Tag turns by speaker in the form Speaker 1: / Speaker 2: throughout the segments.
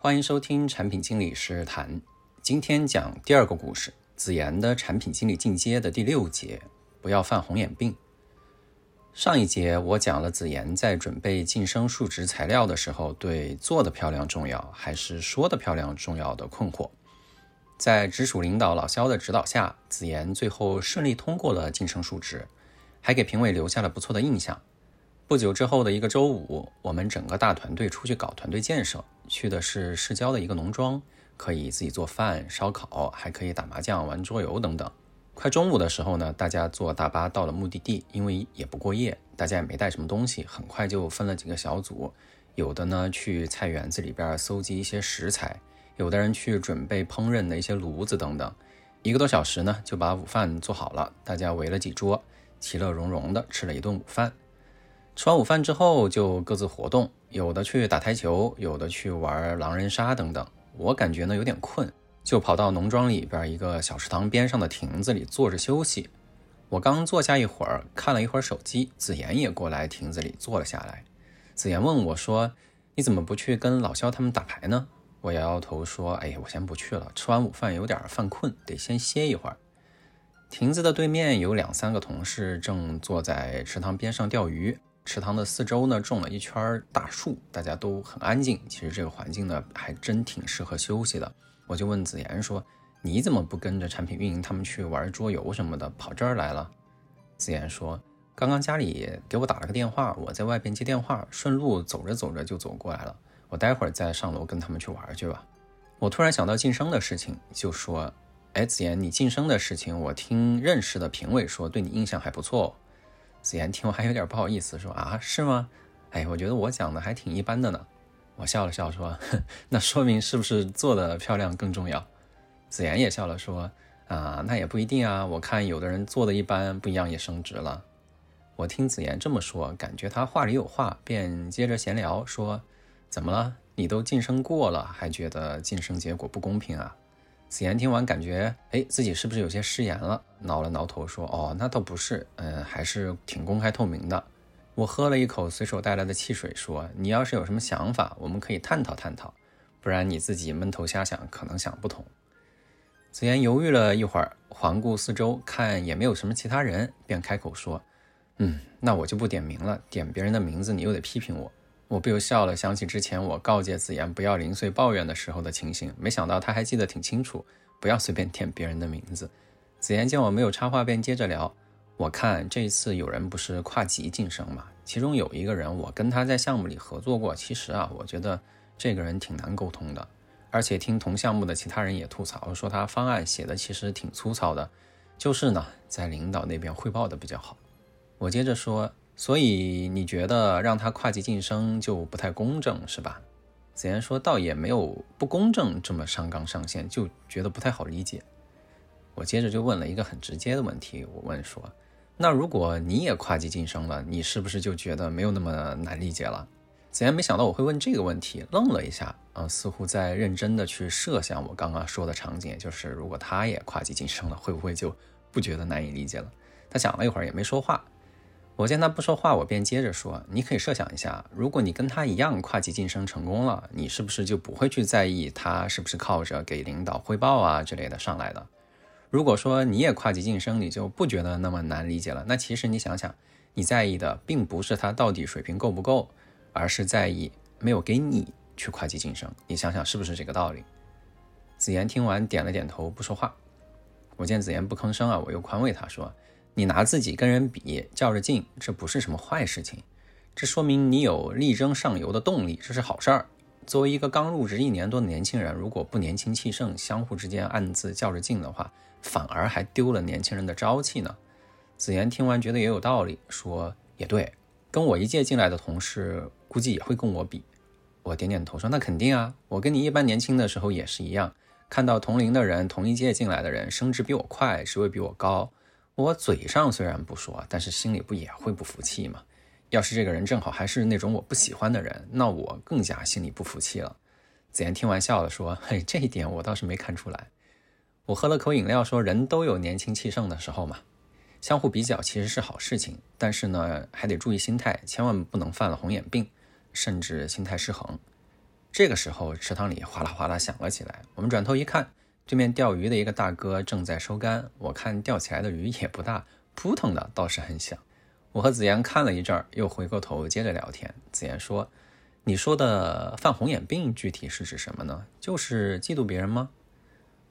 Speaker 1: 欢迎收听产品经理是谈。今天讲第二个故事，子妍的产品经理进阶的第六节，不要犯红眼病。上一节我讲了子妍在准备晋升述职材料的时候，对做的漂亮重要还是说的漂亮重要的困惑。在直属领导老肖的指导下，子妍最后顺利通过了晋升述职，还给评委留下了不错的印象。不久之后的一个周五，我们整个大团队出去搞团队建设，去的是市郊的一个农庄，可以自己做饭、烧烤，还可以打麻将、玩桌游等等。快中午的时候呢，大家坐大巴到了目的地，因为也不过夜，大家也没带什么东西，很快就分了几个小组，有的呢去菜园子里边搜集一些食材，有的人去准备烹饪的一些炉子等等。一个多小时呢，就把午饭做好了，大家围了几桌，其乐融融的吃了一顿午饭。吃完午饭之后，就各自活动，有的去打台球，有的去玩狼人杀等等。我感觉呢有点困，就跑到农庄里边一个小池塘边上的亭子里坐着休息。我刚坐下一会儿，看了一会儿手机，子妍也过来亭子里坐了下来。子妍问我说：“你怎么不去跟老肖他们打牌呢？”我摇摇头说：“哎呀，我先不去了，吃完午饭有点犯困，得先歇一会儿。”亭子的对面有两三个同事正坐在池塘边上钓鱼。池塘的四周呢，种了一圈大树，大家都很安静。其实这个环境呢，还真挺适合休息的。我就问子妍说：“你怎么不跟着产品运营他们去玩桌游什么的，跑这儿来了？”子妍说：“刚刚家里给我打了个电话，我在外边接电话，顺路走着走着就走过来了。我待会儿再上楼跟他们去玩去吧。”我突然想到晋升的事情，就说：“哎，子妍，你晋升的事情，我听认识的评委说，对你印象还不错。”子妍听完还有点不好意思，说啊是吗？哎，我觉得我讲的还挺一般的呢。我笑了笑说，那说明是不是做的漂亮更重要？子妍也笑了说，啊那也不一定啊，我看有的人做的一般，不一样也升职了。我听子妍这么说，感觉她话里有话，便接着闲聊说，怎么了？你都晋升过了，还觉得晋升结果不公平啊？子妍听完，感觉哎，自己是不是有些失言了？挠了挠头说：“哦，那倒不是，嗯，还是挺公开透明的。”我喝了一口随手带来的汽水，说：“你要是有什么想法，我们可以探讨探讨，不然你自己闷头瞎想，可能想不通。”子妍犹豫了一会儿，环顾四周，看也没有什么其他人，便开口说：“嗯，那我就不点名了，点别人的名字，你又得批评我。”我不由笑了，想起之前我告诫子言不要零碎抱怨的时候的情形，没想到他还记得挺清楚，不要随便 点别人的名字。子言见我没有插话，便接着聊。我看这一次有人不是跨级晋升嘛，其中有一个人，我跟他在项目里合作过。其实啊，我觉得这个人挺难沟通的，而且听同项目的其他人也吐槽说他方案写的其实挺粗糙的，就是呢，在领导那边汇报的比较好。我接着说。所以你觉得让他跨级晋升就不太公正是吧？子妍说，倒也没有不公正这么上纲上线，就觉得不太好理解。我接着就问了一个很直接的问题，我问说，那如果你也跨级晋升了，你是不是就觉得没有那么难理解了？子妍没想到我会问这个问题，愣了一下，啊，似乎在认真的去设想我刚刚说的场景，就是如果他也跨级晋升了，会不会就不觉得难以理解了？他想了一会儿也没说话。我见他不说话，我便接着说：“你可以设想一下，如果你跟他一样跨级晋升成功了，你是不是就不会去在意他是不是靠着给领导汇报啊之类的上来的？如果说你也跨级晋升，你就不觉得那么难理解了？那其实你想想，你在意的并不是他到底水平够不够，而是在意没有给你去跨级晋升。你想想是不是这个道理？”子妍听完点了点头，不说话。我见子妍不吭声啊，我又宽慰她说。你拿自己跟人比较着劲，这不是什么坏事情，这说明你有力争上游的动力，这是好事儿。作为一个刚入职一年多的年轻人，如果不年轻气盛，相互之间暗自较着劲的话，反而还丢了年轻人的朝气呢。子妍听完觉得也有道理，说也对，跟我一届进来的同事估计也会跟我比。我点点头说那肯定啊，我跟你一般年轻的时候也是一样，看到同龄的人、同一届进来的人升职比我快，职位比我高。我嘴上虽然不说，但是心里不也会不服气吗？要是这个人正好还是那种我不喜欢的人，那我更加心里不服气了。子妍听完笑了，说：“嘿，这一点我倒是没看出来。”我喝了口饮料，说：“人都有年轻气盛的时候嘛，相互比较其实是好事情，但是呢，还得注意心态，千万不能犯了红眼病，甚至心态失衡。这个时候，池塘里哗啦哗啦响了起来。我们转头一看，对面钓鱼的一个大哥正在收竿。我看钓起来的鱼也不大，扑腾的倒是很响。我和子妍看了一阵儿，又回过头接着聊天。子妍说：“你说的犯红眼病具体是指什么呢？就是嫉妒别人吗？”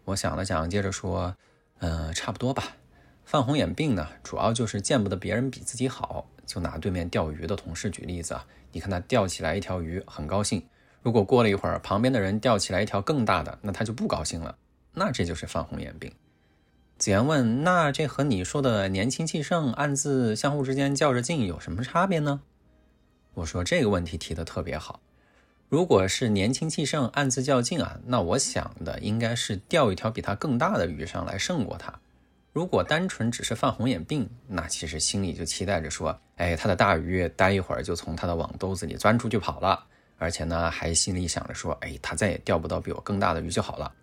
Speaker 1: 我想了想，接着说：“嗯，差不多吧。犯红眼病呢，主要就是见不得别人比自己好。就拿对面钓鱼的同事举例子啊，你看他钓起来一条鱼，很高兴。”如果过了一会儿，旁边的人钓起来一条更大的，那他就不高兴了。那这就是犯红眼病。子言问：“那这和你说的年轻气盛、暗自相互之间较着劲有什么差别呢？”我说：“这个问题提的特别好。如果是年轻气盛、暗自较劲啊，那我想的应该是钓一条比他更大的鱼上来胜过他。如果单纯只是犯红眼病，那其实心里就期待着说：哎，他的大鱼待一会儿就从他的网兜子里钻出去跑了。”而且呢，还心里想着说：“哎，他再也钓不到比我更大的鱼就好了。”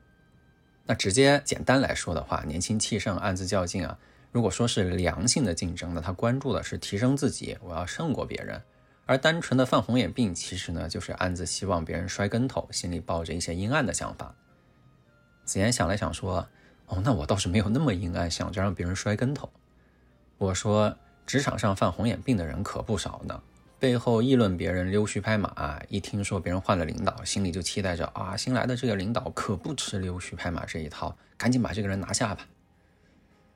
Speaker 1: 那直接简单来说的话，年轻气盛，暗自较劲啊。如果说是良性的竞争，那他关注的是提升自己，我要胜过别人；而单纯的犯红眼病，其实呢，就是暗自希望别人摔跟头，心里抱着一些阴暗的想法。子言想了想说：“哦，那我倒是没有那么阴暗，想着让别人摔跟头。”我说：“职场上犯红眼病的人可不少呢。”背后议论别人溜须拍马，一听说别人换了领导，心里就期待着啊，新来的这个领导可不吃溜须拍马这一套，赶紧把这个人拿下吧。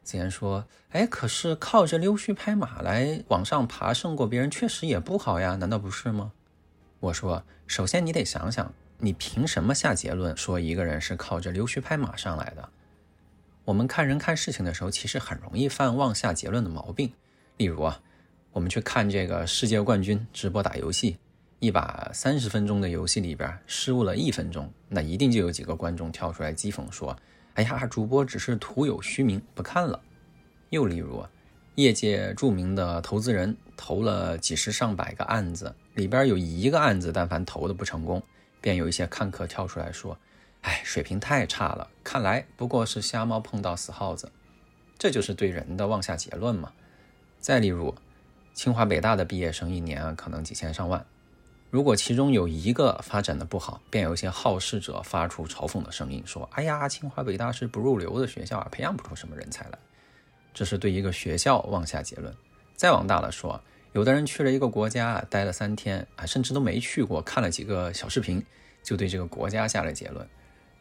Speaker 1: 子言说：“哎，可是靠着溜须拍马来往上爬，胜过别人确实也不好呀，难道不是吗？”我说：“首先你得想想，你凭什么下结论说一个人是靠着溜须拍马上来的？我们看人看事情的时候，其实很容易犯妄下结论的毛病，例如啊。”我们去看这个世界冠军直播打游戏，一把三十分钟的游戏里边失误了一分钟，那一定就有几个观众跳出来讥讽说：“哎呀，主播只是徒有虚名，不看了。”又例如，业界著名的投资人投了几十上百个案子，里边有一个案子但凡投的不成功，便有一些看客跳出来说：“哎，水平太差了，看来不过是瞎猫碰到死耗子。”这就是对人的妄下结论嘛。再例如。清华北大的毕业生一年可能几千上万，如果其中有一个发展的不好，便有一些好事者发出嘲讽的声音，说：“哎呀，清华北大是不入流的学校啊，培养不出什么人才来。”这是对一个学校妄下结论。再往大了说，有的人去了一个国家待了三天啊，甚至都没去过，看了几个小视频，就对这个国家下了结论。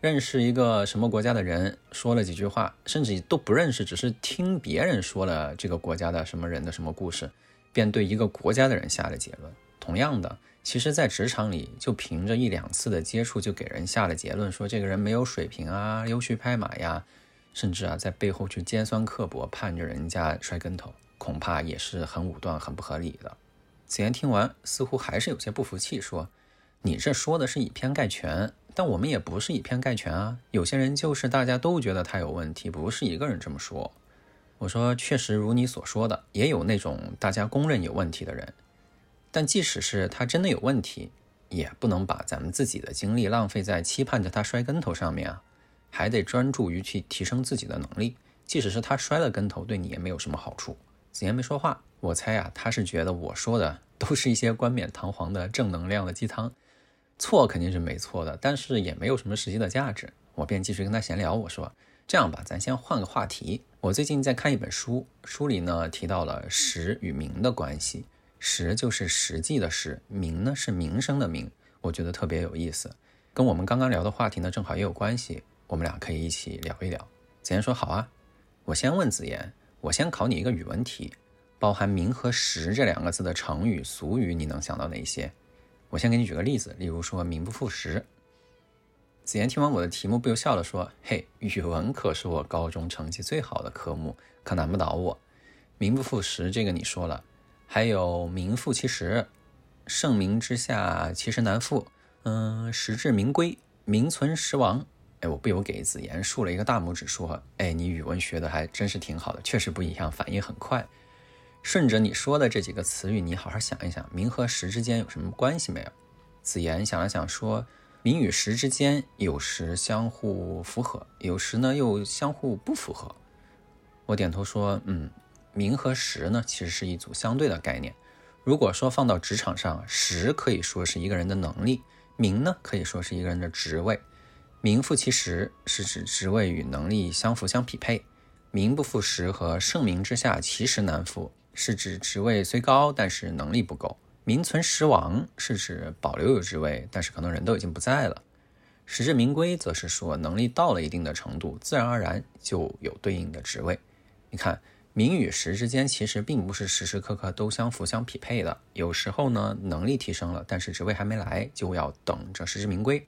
Speaker 1: 认识一个什么国家的人，说了几句话，甚至都不认识，只是听别人说了这个国家的什么人的什么故事。便对一个国家的人下了结论。同样的，其实，在职场里，就凭着一两次的接触，就给人下了结论，说这个人没有水平啊，溜须拍马呀，甚至啊，在背后去尖酸刻薄，盼着人家摔跟头，恐怕也是很武断、很不合理的。子言听完，似乎还是有些不服气，说：“你这说的是以偏概全，但我们也不是以偏概全啊。有些人就是大家都觉得他有问题，不是一个人这么说。”我说，确实如你所说的，也有那种大家公认有问题的人，但即使是他真的有问题，也不能把咱们自己的精力浪费在期盼着他摔跟头上面啊，还得专注于去提升自己的能力。即使是他摔了跟头，对你也没有什么好处。子言没说话，我猜啊，他是觉得我说的都是一些冠冕堂皇的正能量的鸡汤，错肯定是没错的，但是也没有什么实际的价值。我便继续跟他闲聊，我说。这样吧，咱先换个话题。我最近在看一本书，书里呢提到了实与名的关系。实就是实际的实，名呢是名声的名。我觉得特别有意思，跟我们刚刚聊的话题呢正好也有关系。我们俩可以一起聊一聊。子言说好啊。我先问子言，我先考你一个语文题，包含名和实这两个字的成语俗语，你能想到哪些？我先给你举个例子，例如说名不副实。子言听完我的题目，不由笑了，说：“嘿，语文可是我高中成绩最好的科目，可难不倒我。名不副实，这个你说了，还有名副其实，盛名之下其实难副。嗯，实至名归，名存实亡。哎，我不由给子言竖了一个大拇指，说：哎，你语文学的还真是挺好的，确实不一样，反应很快。顺着你说的这几个词语，你好好想一想，名和实之间有什么关系没有？子言想了想，说。”名与实之间，有时相互符合，有时呢又相互不符合。我点头说：“嗯，名和实呢，其实是一组相对的概念。如果说放到职场上，实可以说是一个人的能力，名呢，可以说是一个人的职位。名副其实是指职位与能力相符相匹配。名不副实和盛名之下其实难副，是指职位虽高，但是能力不够。名存实亡是指保留有职位，但是可能人都已经不在了。实至名归则是说能力到了一定的程度，自然而然就有对应的职位。你看。名与实之间其实并不是时时刻刻都相符相匹配的，有时候呢能力提升了，但是职位还没来，就要等着实至名归；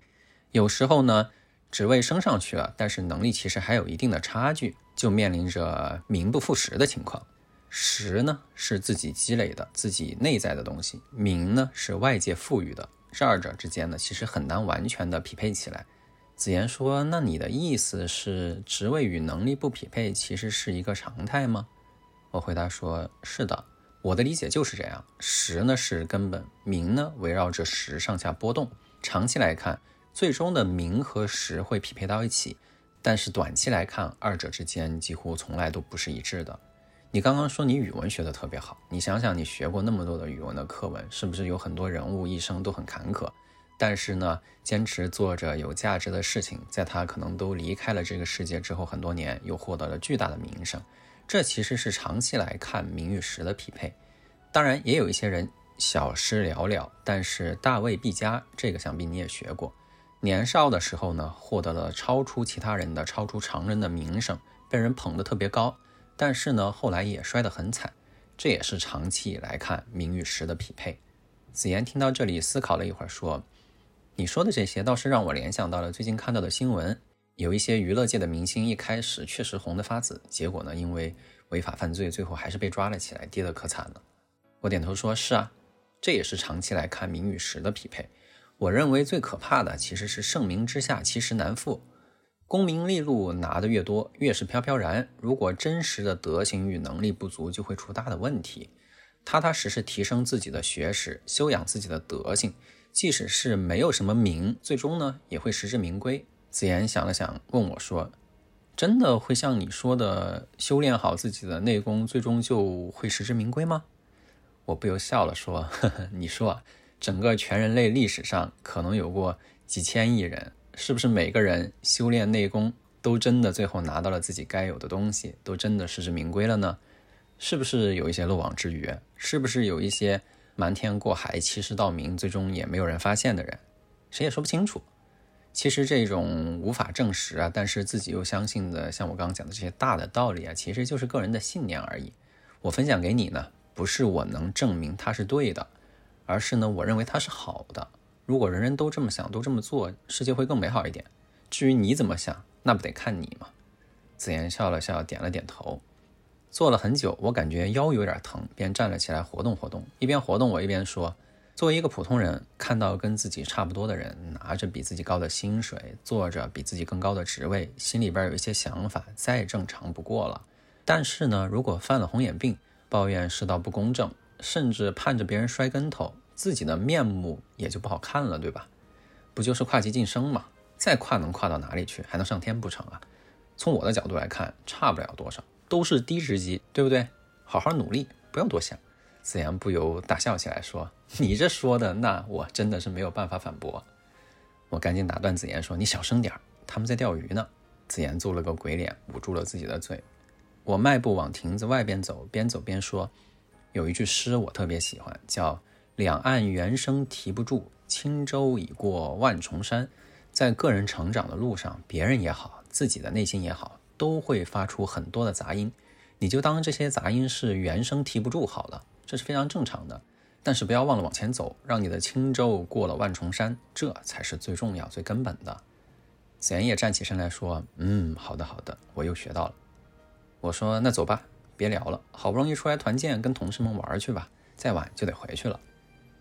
Speaker 1: 有时候呢职位升上去了，但是能力其实还有一定的差距，就面临着名不副实的情况。实呢是自己积累的、自己内在的东西，名呢是外界赋予的，这二者之间呢其实很难完全的匹配起来。子言说：“那你的意思是职位与能力不匹配，其实是一个常态吗？”我回答说：“是的，我的理解就是这样。时呢是根本，名呢围绕着时上下波动。长期来看，最终的名和时会匹配到一起，但是短期来看，二者之间几乎从来都不是一致的。你刚刚说你语文学得特别好，你想想，你学过那么多的语文的课文，是不是有很多人物一生都很坎坷，但是呢，坚持做着有价值的事情，在他可能都离开了这个世界之后很多年，又获得了巨大的名声。”这其实是长期来看名与实的匹配，当然也有一些人小失寥寥，但是大未必佳。这个想必你也学过。年少的时候呢，获得了超出其他人的、超出常人的名声，被人捧得特别高。但是呢，后来也摔得很惨。这也是长期来看名与实的匹配。子言听到这里，思考了一会儿，说：“你说的这些倒是让我联想到了最近看到的新闻。”有一些娱乐界的明星一开始确实红得发紫，结果呢，因为违法犯罪，最后还是被抓了起来，跌得可惨了。我点头说：“是啊，这也是长期来看名与实的匹配。我认为最可怕的其实是盛名之下其实难副，功名利禄拿得越多，越是飘飘然。如果真实的德行与能力不足，就会出大的问题。踏踏实实提升自己的学识，修养自己的德行，即使是没有什么名，最终呢，也会实至名归。”子言想了想，问我说：“真的会像你说的，修炼好自己的内功，最终就会实至名归吗？”我不由笑了，说：“呵呵，你说啊，整个全人类历史上可能有过几千亿人，是不是每个人修炼内功都真的最后拿到了自己该有的东西，都真的实至名归了呢？是不是有一些漏网之鱼？是不是有一些瞒天过海、欺世盗名，最终也没有人发现的人？谁也说不清楚。”其实这种无法证实啊，但是自己又相信的，像我刚刚讲的这些大的道理啊，其实就是个人的信念而已。我分享给你呢，不是我能证明它是对的，而是呢，我认为它是好的。如果人人都这么想，都这么做，世界会更美好一点。至于你怎么想，那不得看你吗？子言笑了笑，点了点头。坐了很久，我感觉腰有点疼，便站了起来活动活动。一边活动，我一边说。作为一个普通人，看到跟自己差不多的人拿着比自己高的薪水，做着比自己更高的职位，心里边有一些想法，再正常不过了。但是呢，如果犯了红眼病，抱怨世道不公正，甚至盼着别人摔跟头，自己的面目也就不好看了，对吧？不就是跨级晋升吗？再跨能跨到哪里去？还能上天不成啊？从我的角度来看，差不了多少，都是低职级，对不对？好好努力，不要多想。子言不由大笑起来，说。你这说的，那我真的是没有办法反驳。我赶紧打断子言说：“你小声点儿，他们在钓鱼呢。”子言做了个鬼脸，捂住了自己的嘴。我迈步往亭子外边走，边走边说：“有一句诗我特别喜欢，叫‘两岸猿声啼不住，轻舟已过万重山’。在个人成长的路上，别人也好，自己的内心也好，都会发出很多的杂音。你就当这些杂音是猿声啼不住好了，这是非常正常的。”但是不要忘了往前走，让你的轻舟过了万重山，这才是最重要、最根本的。子言也站起身来说：“嗯，好的，好的，我又学到了。”我说：“那走吧，别聊了，好不容易出来团建，跟同事们玩去吧，再晚就得回去了。”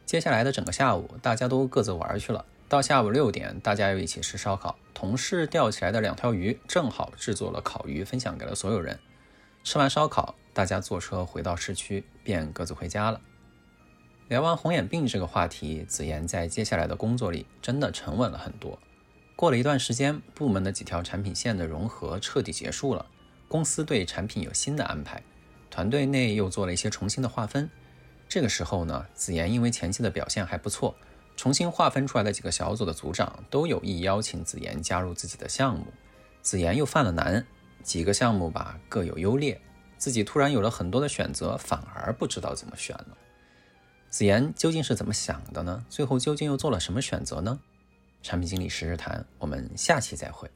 Speaker 1: 接下来的整个下午，大家都各自玩去了。到下午六点，大家又一起吃烧烤。同事钓起来的两条鱼，正好制作了烤鱼，分享给了所有人。吃完烧烤，大家坐车回到市区，便各自回家了。聊完红眼病这个话题，子言在接下来的工作里真的沉稳了很多。过了一段时间，部门的几条产品线的融合彻底结束了，公司对产品有新的安排，团队内又做了一些重新的划分。这个时候呢，子妍因为前期的表现还不错，重新划分出来的几个小组的组长都有意邀请子妍加入自己的项目，子妍又犯了难，几个项目吧各有优劣，自己突然有了很多的选择，反而不知道怎么选了。子妍究竟是怎么想的呢？最后究竟又做了什么选择呢？产品经理时时谈，我们下期再会。